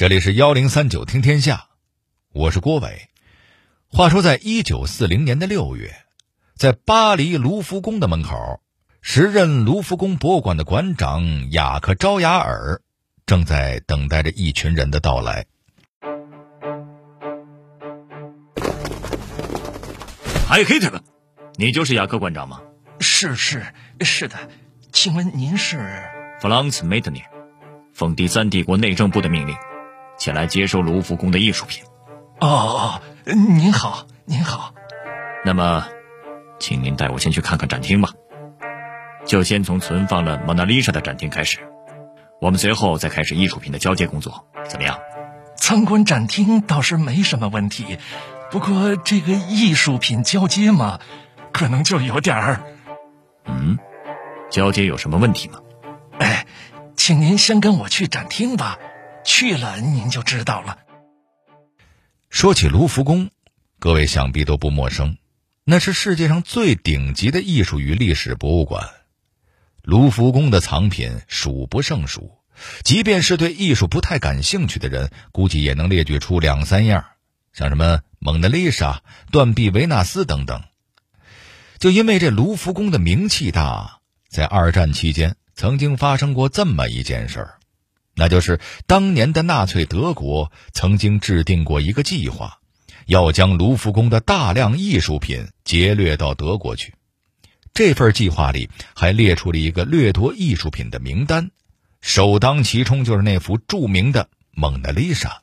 这里是幺零三九听天下，我是郭伟。话说，在一九四零年的六月，在巴黎卢浮宫的门口，时任卢浮宫博物馆的馆长雅克·招雅尔正在等待着一群人的到来。嗨，Kitty，你就是雅克馆长吗？是是是的，请问您是弗朗茨·梅特尼，奉第三帝国内政部的命令，前来接收卢浮宫的艺术品。哦哦，您好，您好。那么，请您带我先去看看展厅吧。就先从存放了蒙娜丽莎的展厅开始，我们随后再开始艺术品的交接工作，怎么样？参观展厅倒是没什么问题，不过这个艺术品交接嘛，可能就有点儿……嗯，交接有什么问题吗？哎，请您先跟我去展厅吧，去了您就知道了。说起卢浮宫，各位想必都不陌生，那是世界上最顶级的艺术与历史博物馆。卢浮宫的藏品数不胜数，即便是对艺术不太感兴趣的人，估计也能列举出两三样，像什么蒙娜丽莎、断臂维纳斯等等。就因为这卢浮宫的名气大，在二战期间曾经发生过这么一件事儿，那就是当年的纳粹德国曾经制定过一个计划，要将卢浮宫的大量艺术品劫掠到德国去。这份计划里还列出了一个掠夺艺术品的名单，首当其冲就是那幅著名的蒙娜丽莎。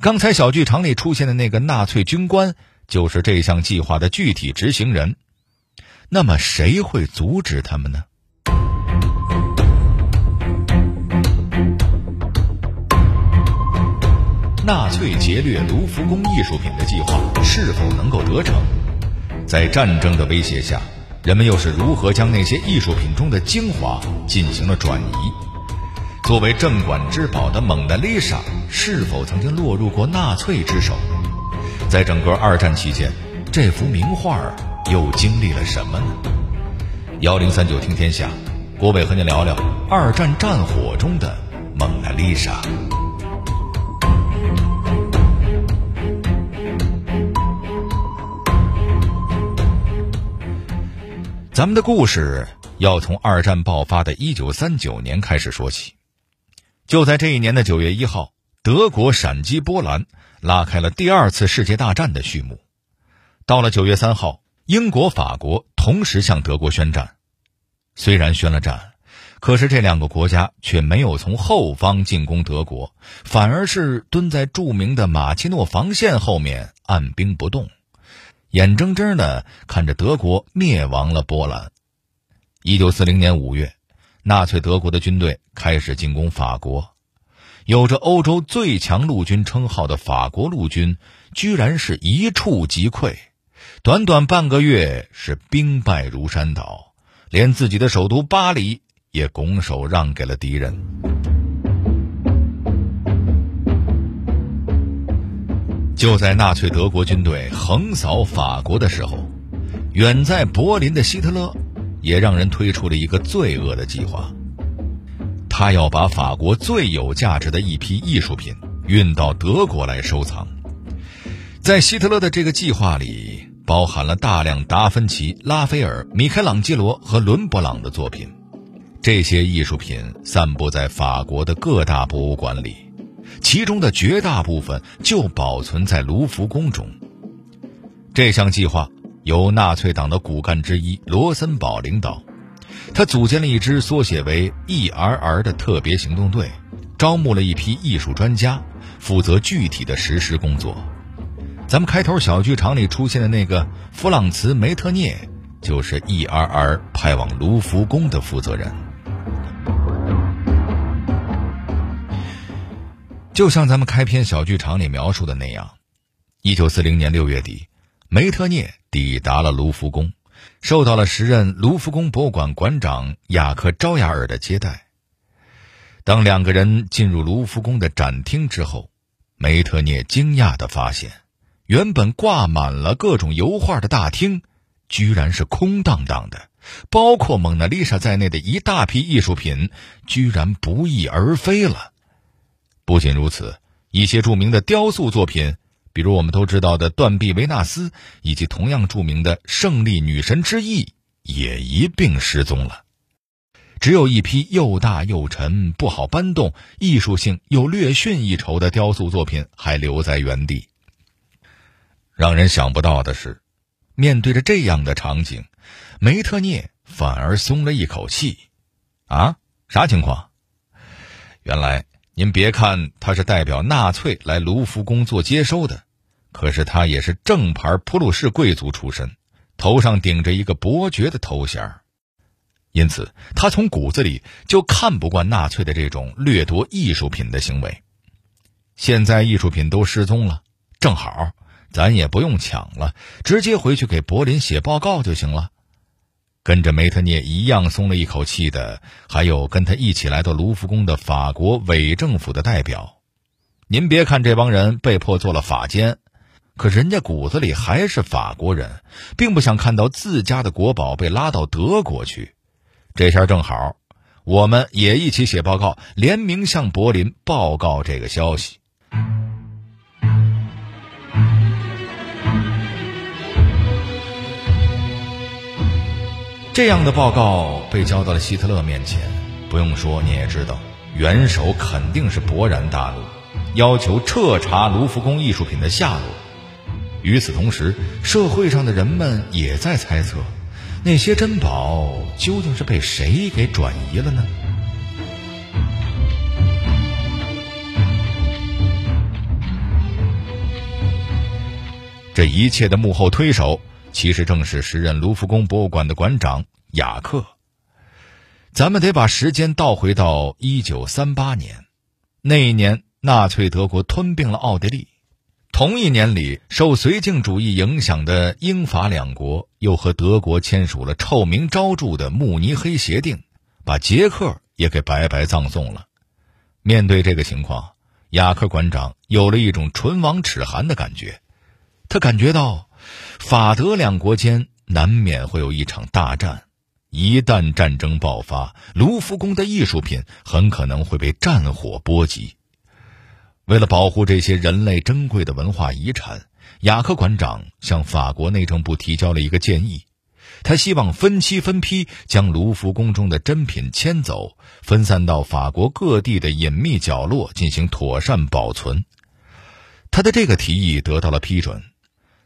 刚才小剧场里出现的那个纳粹军官，就是这项计划的具体执行人。那么谁会阻止他们呢？纳粹劫掠卢浮宫艺术品的计划是否能够得逞？在战争的威胁下，人们又是如何将那些艺术品中的精华进行了转移？作为镇馆之宝的蒙娜丽莎，是否曾经落入过纳粹之手？在整个二战期间，这幅名画又经历了什么呢？幺零三九听天下，郭伟和您聊聊二战战火中的蒙娜丽莎。咱们的故事要从二战爆发的一九三九年开始说起。就在这一年的九月一号，德国闪击波兰，拉开了第二次世界大战的序幕。到了九月三号。英国、法国同时向德国宣战，虽然宣了战，可是这两个国家却没有从后方进攻德国，反而是蹲在著名的马奇诺防线后面按兵不动，眼睁睁的看着德国灭亡了波兰。一九四零年五月，纳粹德国的军队开始进攻法国，有着欧洲最强陆军称号的法国陆军，居然是一触即溃。短短半个月，是兵败如山倒，连自己的首都巴黎也拱手让给了敌人。就在纳粹德国军队横扫法国的时候，远在柏林的希特勒也让人推出了一个罪恶的计划，他要把法国最有价值的一批艺术品运到德国来收藏。在希特勒的这个计划里。包含了大量达芬奇、拉斐尔、米开朗基罗和伦勃朗的作品，这些艺术品散布在法国的各大博物馆里，其中的绝大部分就保存在卢浮宫中。这项计划由纳粹党的骨干之一罗森堡领导，他组建了一支缩写为 E.R.R 的特别行动队，招募了一批艺术专家，负责具体的实施工作。咱们开头小剧场里出现的那个弗朗茨·梅特涅，就是 E.R.R 派往卢浮宫的负责人。就像咱们开篇小剧场里描述的那样，一九四零年六月底，梅特涅抵达了卢浮宫，受到了时任卢浮宫博物馆馆长雅克·招雅尔的接待。当两个人进入卢浮宫的展厅之后，梅特涅惊讶的发现。原本挂满了各种油画的大厅，居然是空荡荡的，包括蒙娜丽莎在内的一大批艺术品，居然不翼而飞了。不仅如此，一些著名的雕塑作品，比如我们都知道的断臂维纳斯，以及同样著名的胜利女神之翼，也一并失踪了。只有一批又大又沉、不好搬动、艺术性又略逊一筹的雕塑作品还留在原地。让人想不到的是，面对着这样的场景，梅特涅反而松了一口气。啊，啥情况？原来。您别看他是代表纳粹来卢浮宫做接收的，可是他也是正牌普鲁士贵族出身，头上顶着一个伯爵的头衔因此他从骨子里就看不惯纳粹的这种掠夺艺术品的行为。现在艺术品都失踪了，正好，咱也不用抢了，直接回去给柏林写报告就行了。跟着梅特涅一样松了一口气的，还有跟他一起来到卢浮宫的法国伪政府的代表。您别看这帮人被迫做了法监，可人家骨子里还是法国人，并不想看到自家的国宝被拉到德国去。这下正好，我们也一起写报告，联名向柏林报告这个消息。这样的报告被交到了希特勒面前，不用说你也知道，元首肯定是勃然大怒，要求彻查卢浮宫艺术品的下落。与此同时，社会上的人们也在猜测，那些珍宝究竟是被谁给转移了呢？这一切的幕后推手。其实正是时任卢浮宫博物馆的馆长雅克。咱们得把时间倒回到一九三八年，那一年纳粹德国吞并了奥地利，同一年里受绥靖主义影响的英法两国又和德国签署了臭名昭著的慕尼黑协定，把捷克也给白白葬送了。面对这个情况，雅克馆长有了一种唇亡齿寒的感觉，他感觉到。法德两国间难免会有一场大战，一旦战争爆发，卢浮宫的艺术品很可能会被战火波及。为了保护这些人类珍贵的文化遗产，雅克馆长向法国内政部提交了一个建议，他希望分期分批将卢浮宫中的珍品迁走，分散到法国各地的隐秘角落进行妥善保存。他的这个提议得到了批准。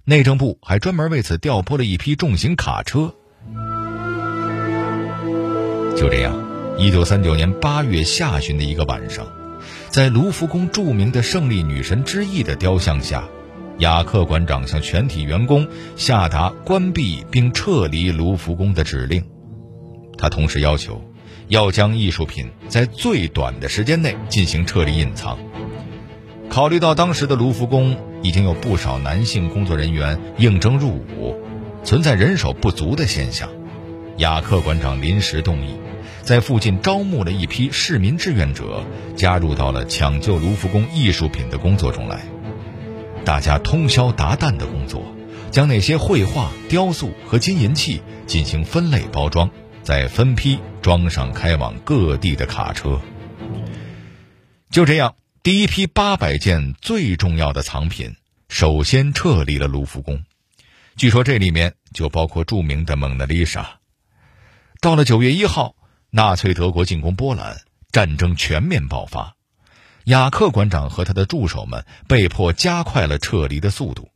内政部还专门为此调拨了一批重型卡车。就这样，一九三九年八月下旬的一个晚上，在卢浮宫著名的胜利女神之翼的雕像下，雅克馆长向全体员工下达关闭并撤离卢浮宫的指令。他同时要求，要将艺术品在最短的时间内进行撤离隐藏。考虑到当时的卢浮宫已经有不少男性工作人员应征入伍，存在人手不足的现象，雅克馆长临时动议，在附近招募了一批市民志愿者，加入到了抢救卢浮宫艺术品的工作中来。大家通宵达旦的工作，将那些绘画、雕塑和金银器进行分类包装，再分批装上开往各地的卡车。就这样。第一批八百件最重要的藏品，首先撤离了卢浮宫。据说这里面就包括著名的蒙娜丽莎。到了九月一号，纳粹德国进攻波兰，战争全面爆发。雅克馆长和他的助手们被迫加快了撤离的速度。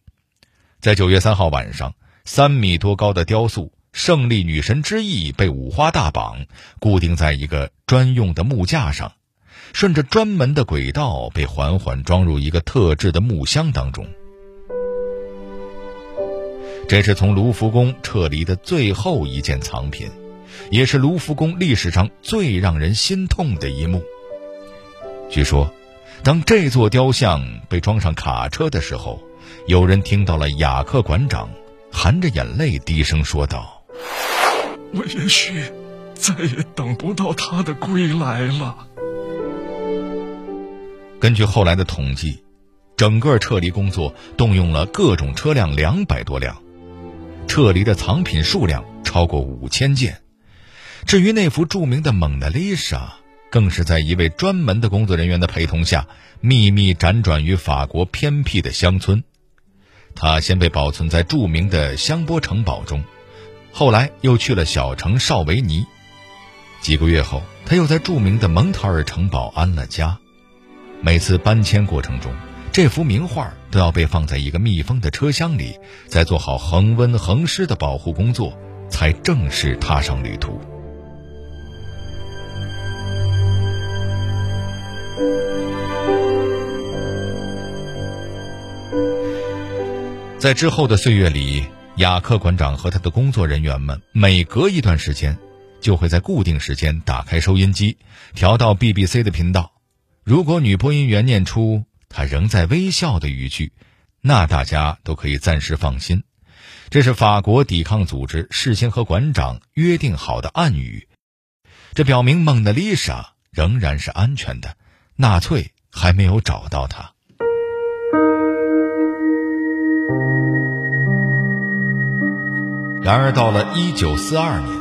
在九月三号晚上，三米多高的雕塑“胜利女神之翼”被五花大绑，固定在一个专用的木架上。顺着专门的轨道，被缓缓装入一个特制的木箱当中。这是从卢浮宫撤离的最后一件藏品，也是卢浮宫历史上最让人心痛的一幕。据说，当这座雕像被装上卡车的时候，有人听到了雅克馆长含着眼泪低声说道：“我也许再也等不到他的归来了。”根据后来的统计，整个撤离工作动用了各种车辆两百多辆，撤离的藏品数量超过五千件。至于那幅著名的蒙娜丽莎，更是在一位专门的工作人员的陪同下，秘密辗转于法国偏僻的乡村。他先被保存在著名的香波城堡中，后来又去了小城绍维尼。几个月后，他又在著名的蒙塔尔城堡安了家。每次搬迁过程中，这幅名画都要被放在一个密封的车厢里，再做好恒温恒湿的保护工作，才正式踏上旅途。在之后的岁月里，雅克馆长和他的工作人员们每隔一段时间，就会在固定时间打开收音机，调到 BBC 的频道。如果女播音员念出他仍在微笑的语句，那大家都可以暂时放心，这是法国抵抗组织事先和馆长约定好的暗语。这表明蒙娜丽莎仍然是安全的，纳粹还没有找到她。然而，到了一九四二年，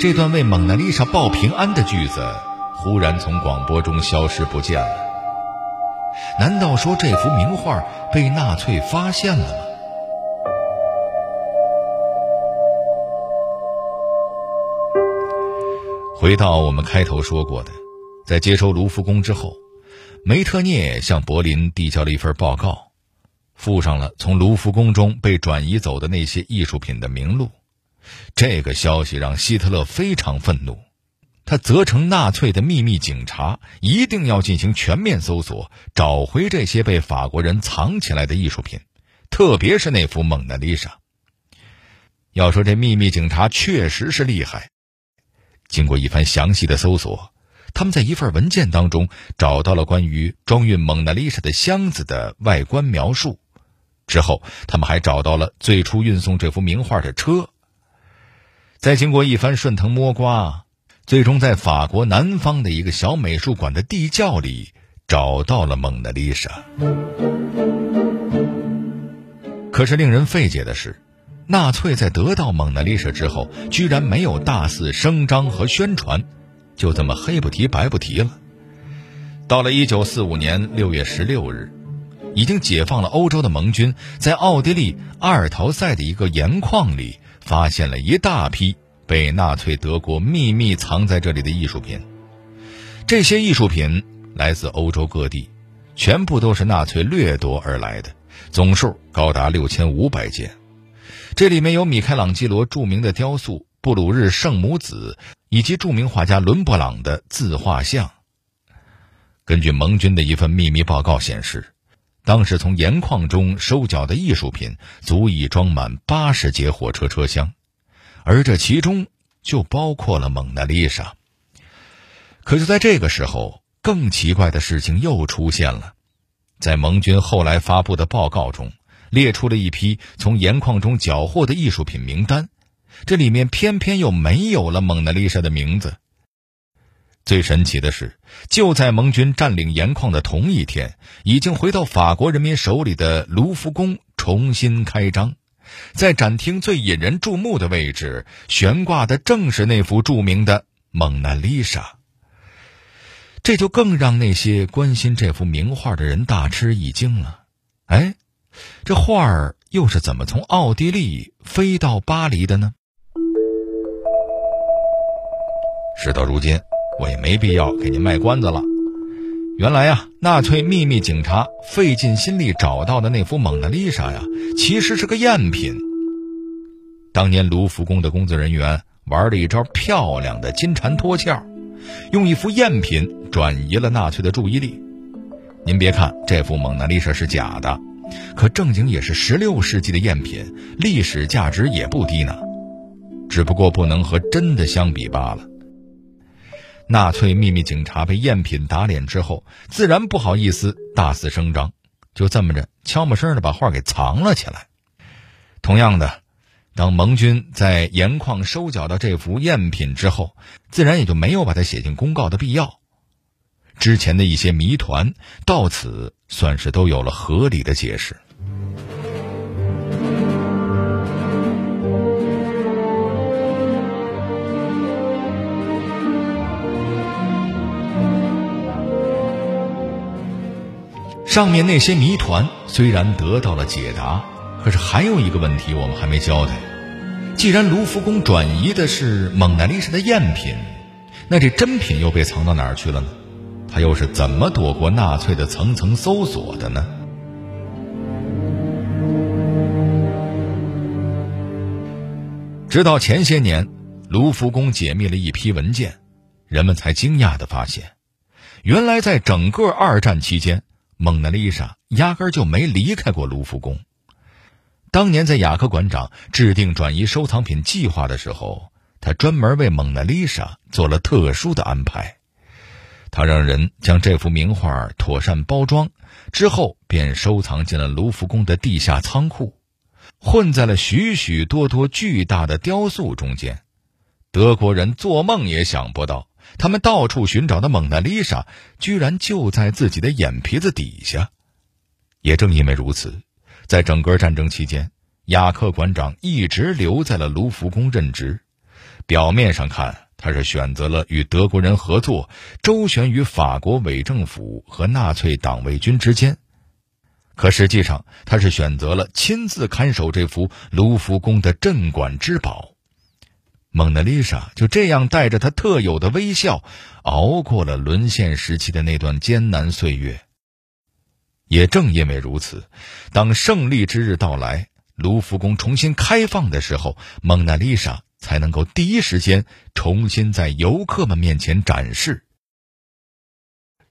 这段为蒙娜丽莎报平安的句子忽然从广播中消失不见了。难道说这幅名画被纳粹发现了吗？回到我们开头说过的，在接收卢浮宫之后，梅特涅向柏林递交了一份报告，附上了从卢浮宫中被转移走的那些艺术品的名录。这个消息让希特勒非常愤怒，他责成纳粹的秘密警察一定要进行全面搜索，找回这些被法国人藏起来的艺术品，特别是那幅蒙娜丽莎。要说这秘密警察确实是厉害，经过一番详细的搜索，他们在一份文件当中找到了关于装运蒙娜丽莎的箱子的外观描述，之后他们还找到了最初运送这幅名画的车。再经过一番顺藤摸瓜，最终在法国南方的一个小美术馆的地窖里找到了蒙娜丽莎。可是令人费解的是，纳粹在得到蒙娜丽莎之后，居然没有大肆声张和宣传，就这么黑不提白不提了。到了一九四五年六月十六日，已经解放了欧洲的盟军在奥地利阿尔陶塞的一个盐矿里。发现了一大批被纳粹德国秘密藏在这里的艺术品，这些艺术品来自欧洲各地，全部都是纳粹掠夺而来的，总数高达六千五百件。这里面有米开朗基罗著名的雕塑《布鲁日圣母子》，以及著名画家伦勃朗的自画像。根据盟军的一份秘密报告显示。当时从盐矿中收缴的艺术品足以装满八十节火车车厢，而这其中就包括了蒙娜丽莎。可就在这个时候，更奇怪的事情又出现了，在盟军后来发布的报告中，列出了一批从盐矿中缴获的艺术品名单，这里面偏偏又没有了蒙娜丽莎的名字。最神奇的是，就在盟军占领盐矿的同一天，已经回到法国人民手里的卢浮宫重新开张，在展厅最引人注目的位置悬挂的正是那幅著名的《蒙娜丽莎》。这就更让那些关心这幅名画的人大吃一惊了。哎，这画儿又是怎么从奥地利飞到巴黎的呢？事到如今。我也没必要给您卖关子了。原来呀，纳粹秘密警察费尽心力找到的那幅蒙娜丽莎呀，其实是个赝品。当年卢浮宫的工作人员玩了一招漂亮的金蝉脱壳，用一幅赝品转移了纳粹的注意力。您别看这幅蒙娜丽莎是假的，可正经也是16世纪的赝品，历史价值也不低呢。只不过不能和真的相比罢了。纳粹秘密警察被赝品打脸之后，自然不好意思大肆声张，就这么着悄没声的把画给藏了起来。同样的，当盟军在盐矿收缴到这幅赝品之后，自然也就没有把它写进公告的必要。之前的一些谜团到此算是都有了合理的解释。上面那些谜团虽然得到了解答，可是还有一个问题我们还没交代。既然卢浮宫转移的是蒙娜丽莎的赝品，那这真品又被藏到哪儿去了呢？他又是怎么躲过纳粹的层层搜索的呢？直到前些年，卢浮宫解密了一批文件，人们才惊讶的发现，原来在整个二战期间，蒙娜丽莎压根儿就没离开过卢浮宫。当年在雅克馆长制定转移收藏品计划的时候，他专门为蒙娜丽莎做了特殊的安排。他让人将这幅名画妥善包装，之后便收藏进了卢浮宫的地下仓库，混在了许许多多巨大的雕塑中间。德国人做梦也想不到，他们到处寻找的蒙娜丽莎，居然就在自己的眼皮子底下。也正因为如此，在整个战争期间，雅克馆长一直留在了卢浮宫任职。表面上看，他是选择了与德国人合作，周旋于法国伪政府和纳粹党卫军之间。可实际上，他是选择了亲自看守这幅卢浮宫的镇馆之宝。蒙娜丽莎就这样带着她特有的微笑，熬过了沦陷时期的那段艰难岁月。也正因为如此，当胜利之日到来，卢浮宫重新开放的时候，蒙娜丽莎。才能够第一时间重新在游客们面前展示。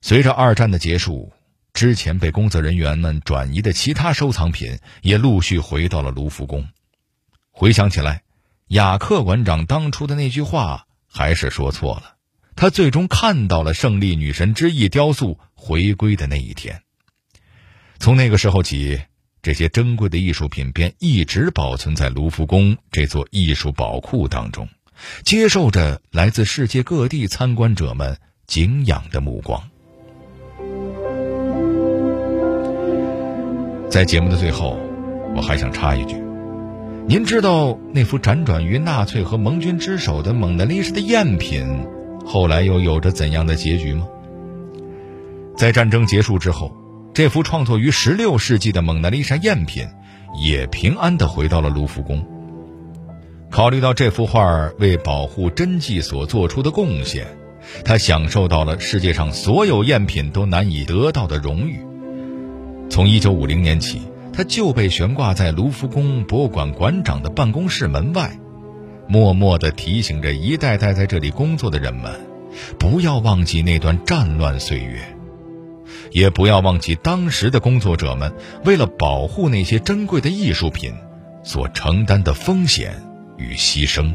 随着二战的结束，之前被工作人员们转移的其他收藏品也陆续回到了卢浮宫。回想起来，雅克馆长当初的那句话还是说错了。他最终看到了胜利女神之翼雕塑回归的那一天。从那个时候起。这些珍贵的艺术品便一直保存在卢浮宫这座艺术宝库当中，接受着来自世界各地参观者们敬仰的目光。在节目的最后，我还想插一句：您知道那幅辗转于纳粹和盟军之手的蒙娜丽莎的赝品，后来又有着怎样的结局吗？在战争结束之后。这幅创作于16世纪的蒙娜丽莎赝品，也平安地回到了卢浮宫。考虑到这幅画为保护真迹所做出的贡献，他享受到了世界上所有赝品都难以得到的荣誉。从1950年起，他就被悬挂在卢浮宫博物馆馆长的办公室门外，默默地提醒着一代代在这里工作的人们，不要忘记那段战乱岁月。也不要忘记当时的工作者们为了保护那些珍贵的艺术品所承担的风险与牺牲。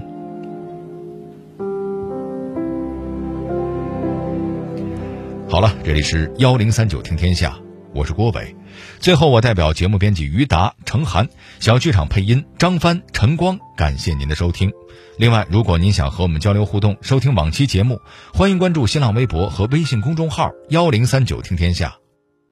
好了，这里是幺零三九听天下，我是郭伟。最后，我代表节目编辑于达、程涵，小剧场配音张帆、陈光，感谢您的收听。另外，如果您想和我们交流互动、收听往期节目，欢迎关注新浪微博和微信公众号“幺零三九听天下”。